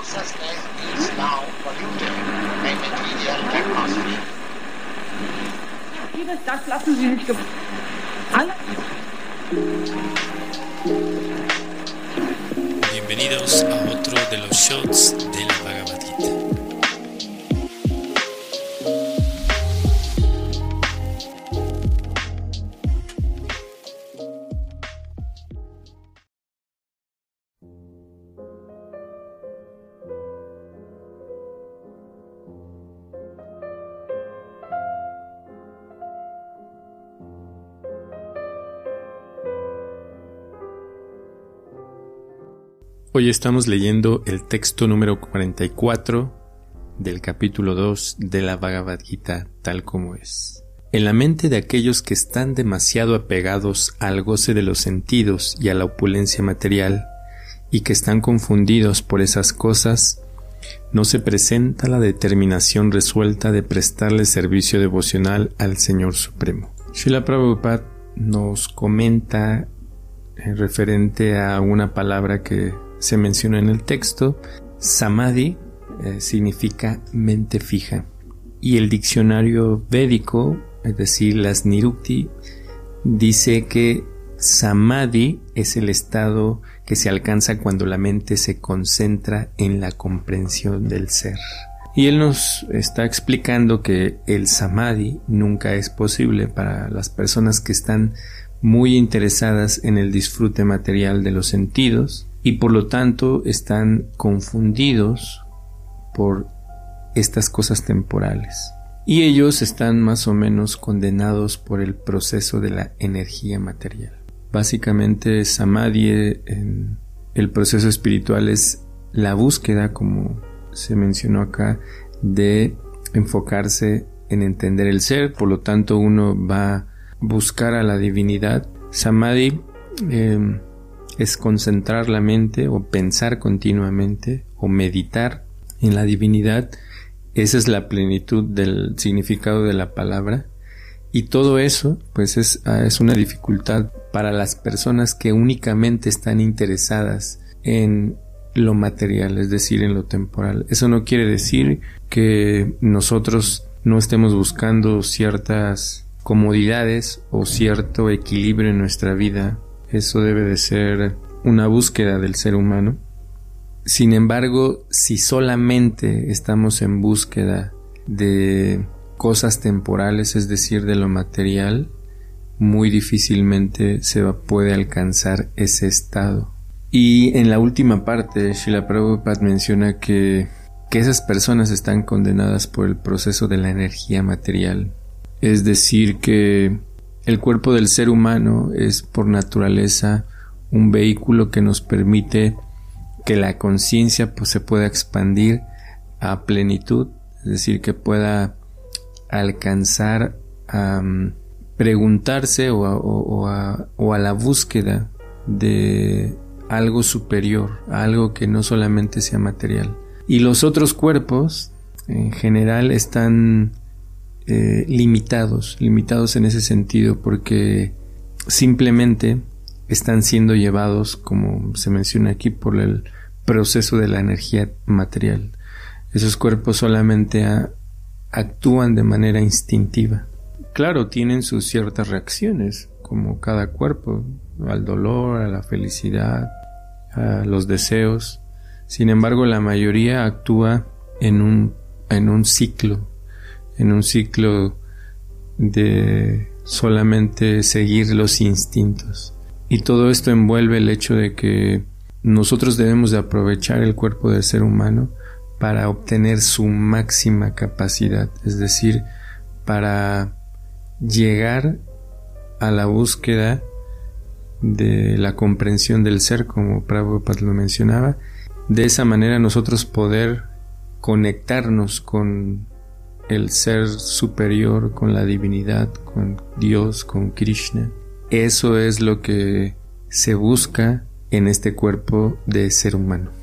consciousness is now polluted by material atmosphere. Vieles, das lassen Sie sich ge Alle Bienvenidos a otro de los shots Hoy estamos leyendo el texto número 44 del capítulo 2 de la Bhagavad Gita tal como es. En la mente de aquellos que están demasiado apegados al goce de los sentidos y a la opulencia material, y que están confundidos por esas cosas, no se presenta la determinación resuelta de prestarle servicio devocional al Señor Supremo. Srila Prabhupada nos comenta eh, referente a una palabra que se menciona en el texto, samadhi eh, significa mente fija y el diccionario védico, es decir, las nirukti, dice que samadhi es el estado que se alcanza cuando la mente se concentra en la comprensión del ser. Y él nos está explicando que el samadhi nunca es posible para las personas que están muy interesadas en el disfrute material de los sentidos y por lo tanto están confundidos por estas cosas temporales. Y ellos están más o menos condenados por el proceso de la energía material. Básicamente samadhi en el proceso espiritual es la búsqueda, como se mencionó acá, de enfocarse en entender el ser, por lo tanto uno va a buscar a la divinidad. Samadhi eh, es concentrar la mente o pensar continuamente o meditar en la divinidad. Esa es la plenitud del significado de la palabra. Y todo eso, pues es, es una dificultad para las personas que únicamente están interesadas en lo material, es decir, en lo temporal. Eso no quiere decir que nosotros no estemos buscando ciertas comodidades o cierto equilibrio en nuestra vida. Eso debe de ser una búsqueda del ser humano. Sin embargo, si solamente estamos en búsqueda de cosas temporales, es decir, de lo material, muy difícilmente se puede alcanzar ese estado. Y en la última parte, Shila Prabhupada menciona que, que esas personas están condenadas por el proceso de la energía material. Es decir, que el cuerpo del ser humano es por naturaleza un vehículo que nos permite que la conciencia pues, se pueda expandir a plenitud, es decir, que pueda alcanzar a preguntarse o a, o, a, o a la búsqueda de algo superior, algo que no solamente sea material. Y los otros cuerpos en general están eh, limitados, limitados en ese sentido porque simplemente están siendo llevados, como se menciona aquí, por el proceso de la energía material. Esos cuerpos solamente actúan de manera instintiva. Claro, tienen sus ciertas reacciones, como cada cuerpo, al dolor, a la felicidad, a los deseos. Sin embargo, la mayoría actúa en un, en un ciclo, en un ciclo de solamente seguir los instintos. Y todo esto envuelve el hecho de que nosotros debemos de aprovechar el cuerpo del ser humano para obtener su máxima capacidad, es decir, para llegar a la búsqueda de la comprensión del ser, como Prabhupada lo mencionaba, de esa manera nosotros poder conectarnos con el ser superior, con la divinidad, con Dios, con Krishna. Eso es lo que se busca en este cuerpo de ser humano.